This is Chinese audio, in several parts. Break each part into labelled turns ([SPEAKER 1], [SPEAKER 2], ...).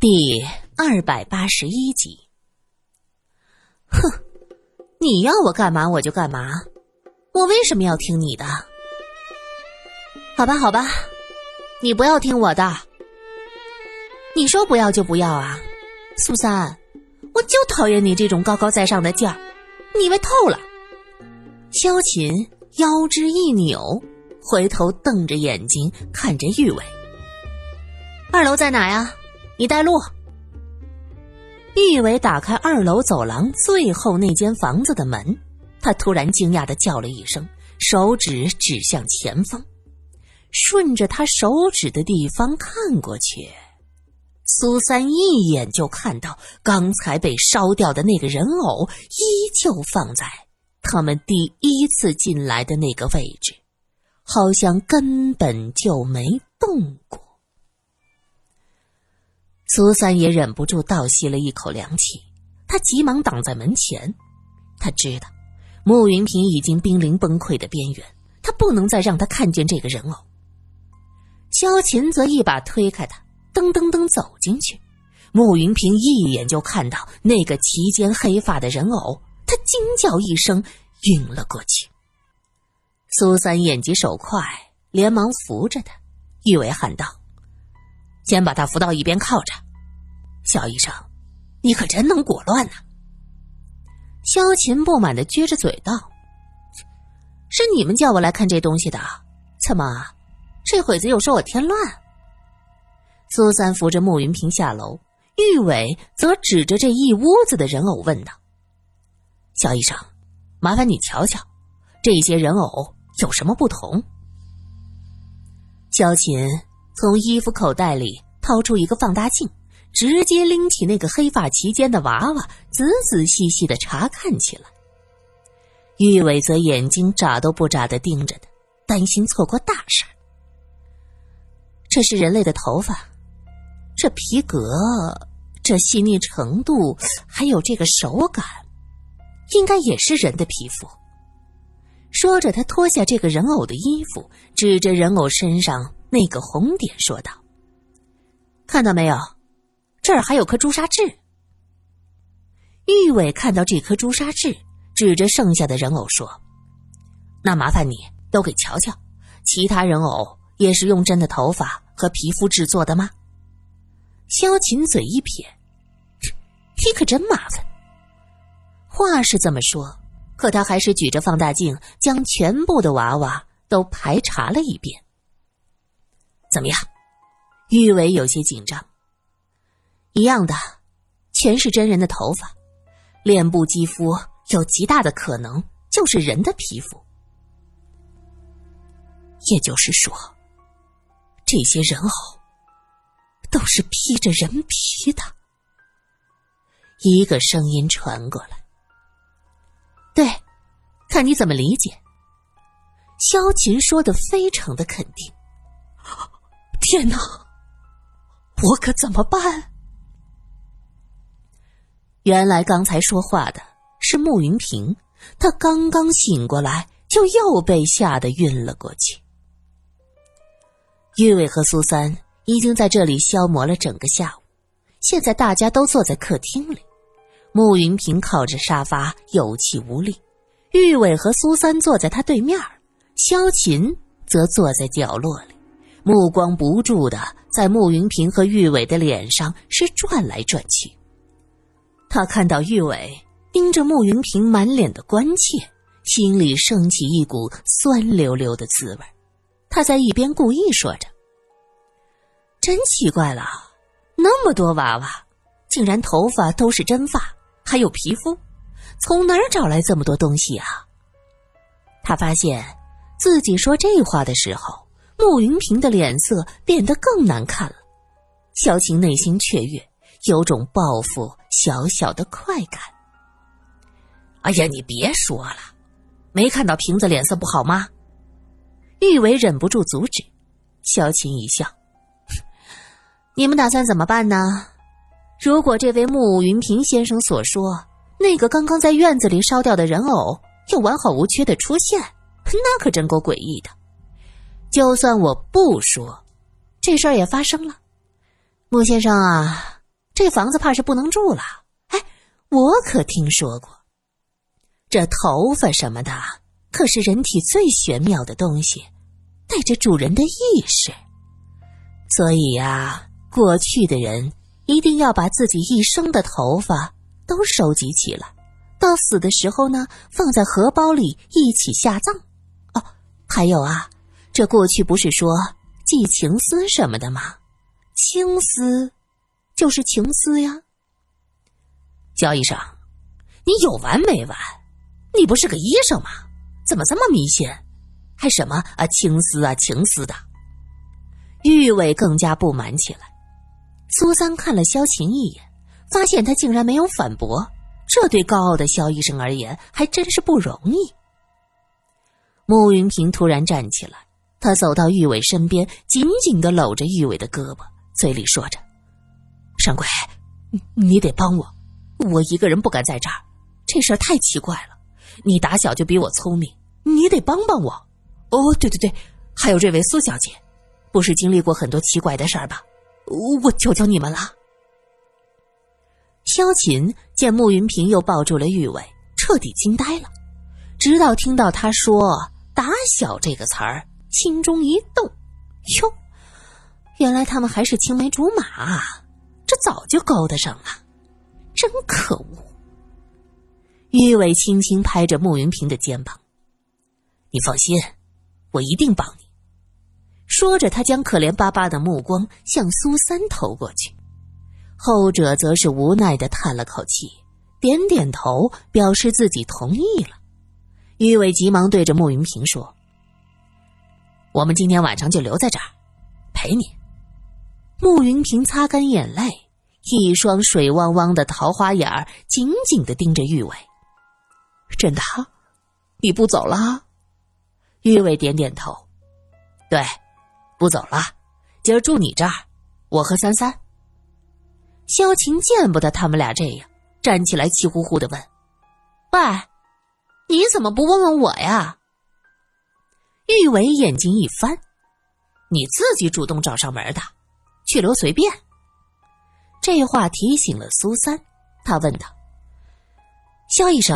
[SPEAKER 1] 第二百八十一集。哼，你要我干嘛我就干嘛，我为什么要听你的？好吧，好吧，你不要听我的。你说不要就不要啊，苏三，我就讨厌你这种高高在上的劲儿，腻歪透了。萧琴腰肢一扭，回头瞪着眼睛看着玉伟。二楼在哪呀？你带路。玉伟打开二楼走廊最后那间房子的门，他突然惊讶的叫了一声，手指指向前方，顺着他手指的地方看过去，苏三一眼就看到刚才被烧掉的那个人偶依旧放在他们第一次进来的那个位置，好像根本就没动过。苏三也忍不住倒吸了一口凉气，他急忙挡在门前。他知道慕云平已经濒临崩溃的边缘，他不能再让他看见这个人偶。萧琴则一把推开他，噔噔噔走进去。慕云平一眼就看到那个齐肩黑发的人偶，他惊叫一声，晕了过去。苏三眼疾手快，连忙扶着他。玉伟喊道。先把他扶到一边靠着，肖医生，你可真能裹乱呐！萧琴不满的撅着嘴道：“是你们叫我来看这东西的，怎么，这会子又说我添乱？”苏三扶着慕云平下楼，玉伟则指着这一屋子的人偶问道：“肖医生，麻烦你瞧瞧，这些人偶有什么不同？”萧琴。从衣服口袋里掏出一个放大镜，直接拎起那个黑发齐肩的娃娃，仔仔细细的查看起来。玉伟则眼睛眨都不眨的盯着他，担心错过大事这是人类的头发，这皮革，这细腻程度，还有这个手感，应该也是人的皮肤。说着，他脱下这个人偶的衣服，指着人偶身上。那个红点说道：“看到没有，这儿还有颗朱砂痣。”玉伟看到这颗朱砂痣，指着剩下的人偶说：“那麻烦你都给瞧瞧，其他人偶也是用真的头发和皮肤制作的吗？”萧琴嘴一撇：“你可真麻烦。”话是这么说，可他还是举着放大镜，将全部的娃娃都排查了一遍。怎么样？玉伟有些紧张。一样的，全是真人的头发，脸部肌肤有极大的可能就是人的皮肤。也就是说，这些人偶都是披着人皮的。一个声音传过来：“对，看你怎么理解。”萧琴说的非常的肯定。天哪，我可怎么办？原来刚才说话的是慕云平，他刚刚醒过来，就又被吓得晕了过去。玉伟和苏三已经在这里消磨了整个下午，现在大家都坐在客厅里，慕云平靠着沙发有气无力，玉伟和苏三坐在他对面，萧琴则坐在角落里。目光不住的在慕云平和玉伟的脸上是转来转去。他看到玉伟盯着慕云平满脸的关切，心里升起一股酸溜溜的滋味。他在一边故意说着：“真奇怪了，那么多娃娃，竟然头发都是真发，还有皮肤，从哪儿找来这么多东西啊？”他发现自己说这话的时候。慕云平的脸色变得更难看了，萧晴内心雀跃，有种报复小小的快感。哎呀，你别说了，没看到瓶子脸色不好吗？玉伟忍不住阻止，萧晴一笑：“你们打算怎么办呢？如果这位慕云平先生所说那个刚刚在院子里烧掉的人偶又完好无缺的出现，那可真够诡异的。”就算我不说，这事儿也发生了。穆先生啊，这房子怕是不能住了。哎，我可听说过，这头发什么的，可是人体最玄妙的东西，带着主人的意识。所以呀，过去的人一定要把自己一生的头发都收集起来，到死的时候呢，放在荷包里一起下葬。哦，还有啊，这过去不是说寄情丝什么的吗？青丝。就是情丝呀，焦医生，你有完没完？你不是个医生吗？怎么这么迷信？还什么啊青丝啊情丝的？玉伟更加不满起来。苏三看了萧琴一眼，发现他竟然没有反驳，这对高傲的萧医生而言还真是不容易。穆云平突然站起来，他走到玉伟身边，紧紧的搂着玉伟的胳膊，嘴里说着。掌柜，你得帮我，我一个人不敢在这儿，这事儿太奇怪了。你打小就比我聪明，你得帮帮我。哦，对对对，还有这位苏小姐，不是经历过很多奇怪的事儿吧？我求求你们了。萧琴见慕云平又抱住了玉伟，彻底惊呆了，直到听到他说“打小”这个词儿，心中一动，哟，原来他们还是青梅竹马。这早就勾搭上了，真可恶！玉伟轻轻拍着慕云平的肩膀：“你放心，我一定帮你。”说着，他将可怜巴巴的目光向苏三投过去，后者则是无奈的叹了口气，点点头，表示自己同意了。玉伟急忙对着慕云平说：“我们今天晚上就留在这儿，陪你。”慕云平擦干眼泪，一双水汪汪的桃花眼儿紧紧的盯着玉伟。真的，你不走了？玉伟点点头，对，不走了。今儿住你这儿，我和三三。萧晴见不得他们俩这样，站起来气呼呼的问：“喂，你怎么不问问我呀？”玉伟眼睛一翻：“你自己主动找上门的。”去留随便。这话提醒了苏三，他问道：“肖医生，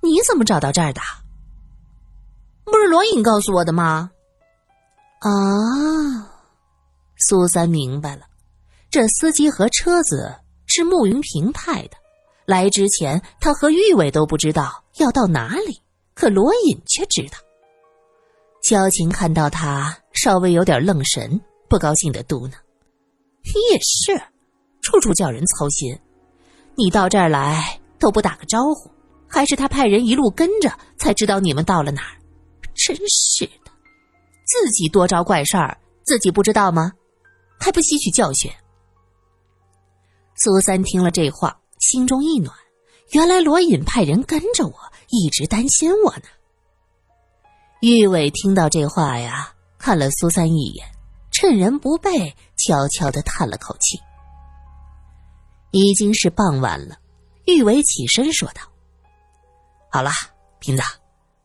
[SPEAKER 1] 你怎么找到这儿的？不是罗隐告诉我的吗？”啊，苏三明白了，这司机和车子是慕云平派的。来之前，他和玉伟都不知道要到哪里，可罗隐却知道。萧晴看到他稍微有点愣神，不高兴的嘟囔。你也是，处处叫人操心。你到这儿来都不打个招呼，还是他派人一路跟着才知道你们到了哪儿？真是的，自己多招怪事儿，自己不知道吗？还不吸取教训？苏三听了这话，心中一暖。原来罗隐派人跟着我，一直担心我呢。玉伟听到这话呀，看了苏三一眼。趁人不备，悄悄的叹了口气。已经是傍晚了，玉伟起身说道：“好了，瓶子，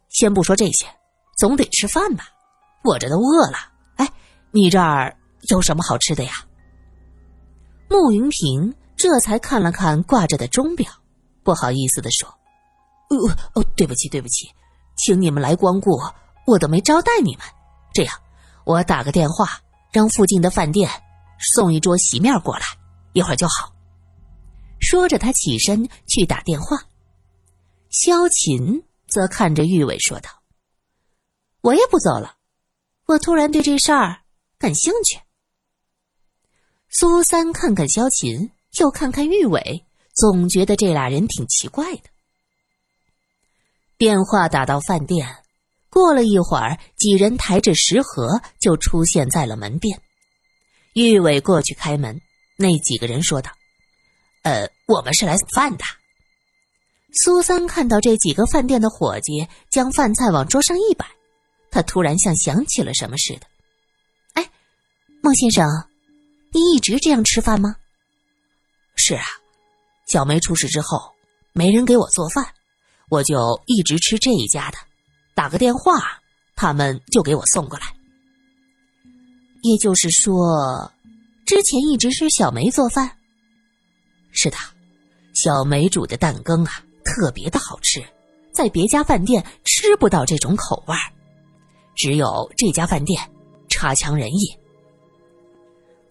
[SPEAKER 1] 先不说这些，总得吃饭吧？我这都饿了。哎，你这儿有什么好吃的呀？”慕云平这才看了看挂着的钟表，不好意思的说：“呃哦，对不起，对不起，请你们来光顾，我都没招待你们。这样，我打个电话。”让附近的饭店送一桌席面过来，一会儿就好。说着，他起身去打电话。萧琴则看着玉伟说道：“我也不走了，我突然对这事儿感兴趣。”苏三看看萧琴，又看看玉伟，总觉得这俩人挺奇怪的。电话打到饭店。过了一会儿，几人抬着食盒就出现在了门边。玉伟过去开门，那几个人说道：“呃，我们是来送饭的。”苏三看到这几个饭店的伙计将饭菜往桌上一摆，他突然像想起了什么似的：“哎，孟先生，你一直这样吃饭吗？”“是啊，小梅出事之后，没人给我做饭，我就一直吃这一家的。”打个电话，他们就给我送过来。也就是说，之前一直是小梅做饭。是的，小梅煮的蛋羹啊，特别的好吃，在别家饭店吃不到这种口味儿，只有这家饭店差强人意。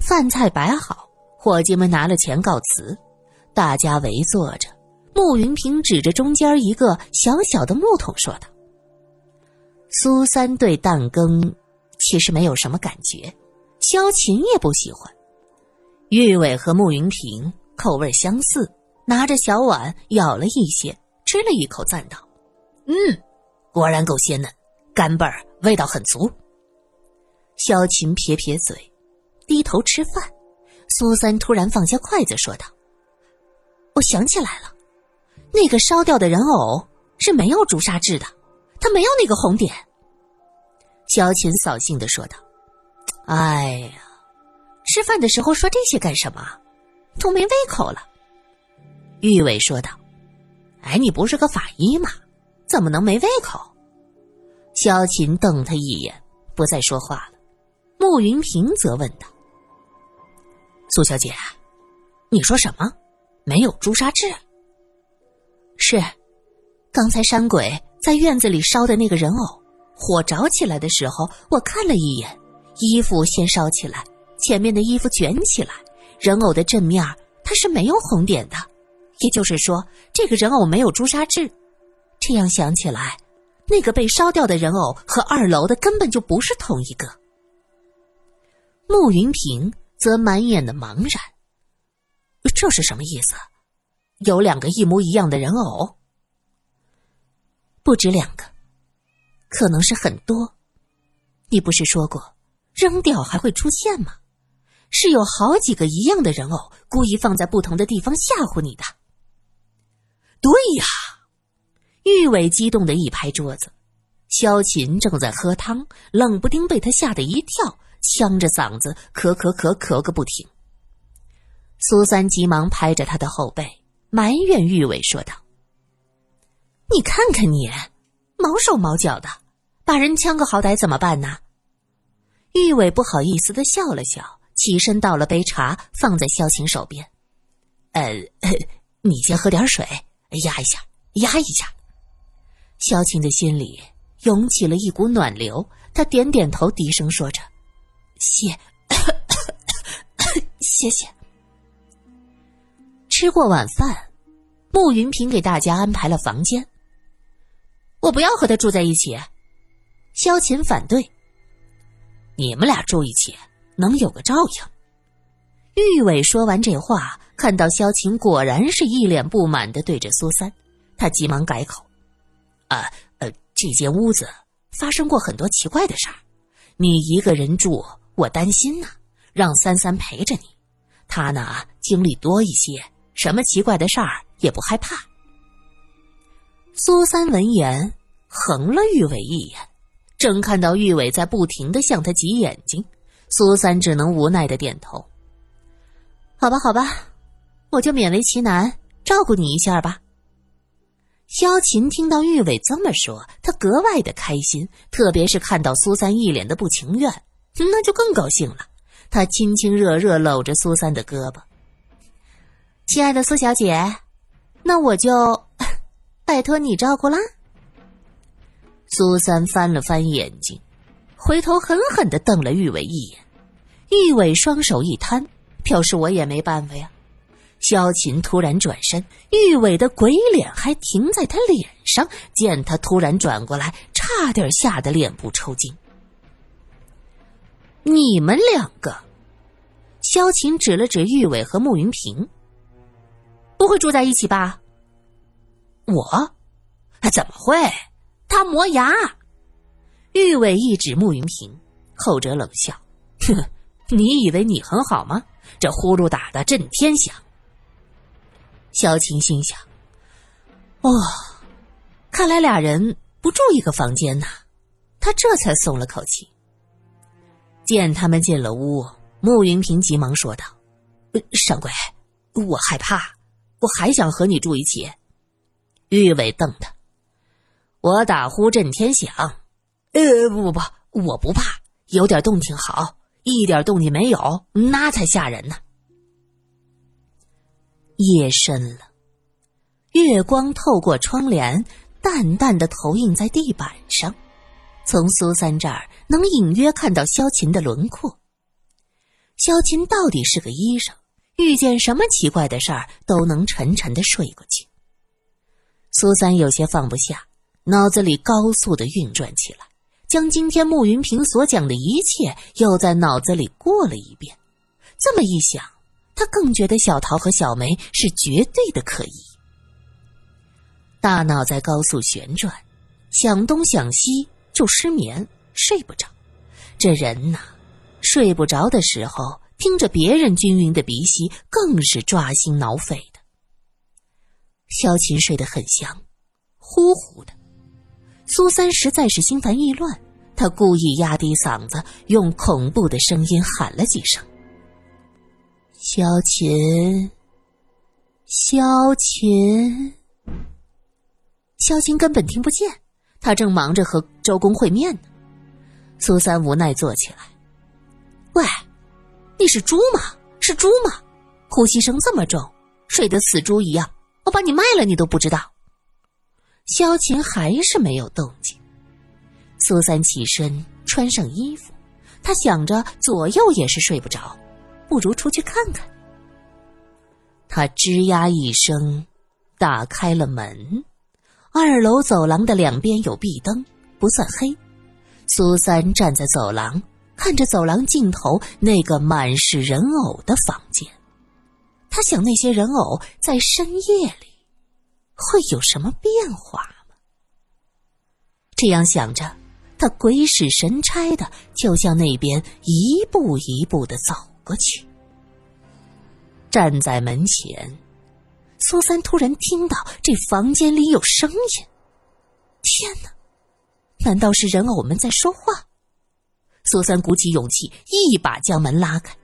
[SPEAKER 1] 饭菜摆好，伙计们拿了钱告辞，大家围坐着。穆云平指着中间一个小小的木桶说道：“苏三对蛋羹其实没有什么感觉，萧琴也不喜欢。玉伟和穆云平口味相似，拿着小碗舀了一些，吃了一口，赞道：‘嗯，果然够鲜嫩，干贝儿味道很足。’萧琴撇撇嘴，低头吃饭。苏三突然放下筷子，说道：‘我想起来了。’那个烧掉的人偶是没有朱砂痣的，他没有那个红点。萧琴扫兴的说道：“哎呀，吃饭的时候说这些干什么？都没胃口了。”玉伟说道：“哎，你不是个法医吗？怎么能没胃口？”萧琴瞪他一眼，不再说话了。穆云平则问道：“苏小姐，你说什么？没有朱砂痣？”是，刚才山鬼在院子里烧的那个人偶，火着起来的时候，我看了一眼，衣服先烧起来，前面的衣服卷起来，人偶的正面它是没有红点的，也就是说，这个人偶没有朱砂痣。这样想起来，那个被烧掉的人偶和二楼的根本就不是同一个。穆云平则满眼的茫然，这是什么意思？有两个一模一样的人偶，不止两个，可能是很多。你不是说过扔掉还会出现吗？是有好几个一样的人偶，故意放在不同的地方吓唬你的。对呀，玉伟激动的一拍桌子。萧琴正在喝汤，冷不丁被他吓得一跳，呛着嗓子咳咳咳咳个不停。苏三急忙拍着他的后背。埋怨玉伟说道：“你看看你，毛手毛脚的，把人呛个好歹怎么办呢？”玉伟不好意思的笑了笑，起身倒了杯茶放在萧晴手边。“呃，你先喝点水，压一下，压一下。”萧晴的心里涌起了一股暖流，他点点头，低声说着：“谢，谢谢。”吃过晚饭，穆云平给大家安排了房间。我不要和他住在一起，萧琴反对。你们俩住一起，能有个照应。玉伟说完这话，看到萧琴果然是一脸不满的对着苏三，他急忙改口：“啊，呃，这间屋子发生过很多奇怪的事儿，你一个人住，我担心呢，让三三陪着你，他呢经历多一些。”什么奇怪的事儿也不害怕。苏三闻言横了玉伟一眼，正看到玉伟在不停的向他挤眼睛，苏三只能无奈的点头。好吧，好吧，我就勉为其难照顾你一下吧。萧琴听到玉伟这么说，他格外的开心，特别是看到苏三一脸的不情愿，那就更高兴了。他亲亲热热搂着苏三的胳膊。亲爱的苏小姐，那我就拜托你照顾啦。苏三翻了翻眼睛，回头狠狠的瞪了玉伟一眼。玉伟双手一摊，表示我也没办法呀。萧琴突然转身，玉伟的鬼脸还停在他脸上，见他突然转过来，差点吓得脸部抽筋。你们两个，萧琴指了指玉伟和穆云平。不会住在一起吧？我怎么会？他磨牙。玉伟一指穆云平，后者冷笑：“哼，你以为你很好吗？这呼噜打的震天响。”萧晴心想：“哦，看来俩人不住一个房间呐。”他这才松了口气。见他们进了屋，穆云平急忙说道：“呃掌柜，我害怕。”我还想和你住一起，玉伟瞪他。我打呼震天响，呃，不不不，我不怕，有点动静好，一点动静没有，那才吓人呢。夜深了，月光透过窗帘，淡淡的投影在地板上。从苏三这儿能隐约看到萧琴的轮廓。萧琴到底是个医生，遇见什么奇怪的事儿都能沉沉的睡过去。苏三有些放不下，脑子里高速的运转起来，将今天慕云平所讲的一切又在脑子里过了一遍。这么一想，他更觉得小桃和小梅是绝对的可疑。大脑在高速旋转，想东想西。就失眠，睡不着。这人呐，睡不着的时候，听着别人均匀的鼻息，更是抓心挠肺。萧琴睡得很香，呼呼的。苏三实在是心烦意乱，他故意压低嗓子，用恐怖的声音喊了几声：“萧琴，萧琴。”萧琴根本听不见。他正忙着和周公会面呢，苏三无奈坐起来。喂，你是猪吗？是猪吗？呼吸声这么重，睡得死猪一样，我把你卖了你都不知道。萧琴还是没有动静。苏三起身穿上衣服，他想着左右也是睡不着，不如出去看看。他吱呀一声，打开了门。二楼走廊的两边有壁灯，不算黑。苏三站在走廊，看着走廊尽头那个满是人偶的房间。他想，那些人偶在深夜里会有什么变化吗？这样想着，他鬼使神差的就向那边一步一步的走过去。站在门前。苏三突然听到这房间里有声音，天哪！难道是人偶们在说话？苏三鼓起勇气，一把将门拉开。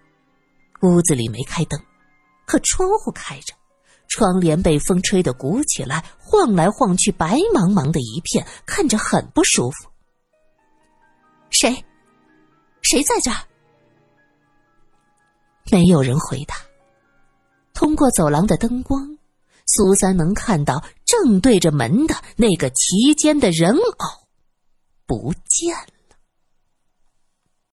[SPEAKER 1] 屋子里没开灯，可窗户开着，窗帘被风吹得鼓起来，晃来晃去，白茫茫的一片，看着很不舒服。谁？谁在这儿？没有人回答。通过走廊的灯光。苏三能看到正对着门的那个齐肩的人偶，不见了。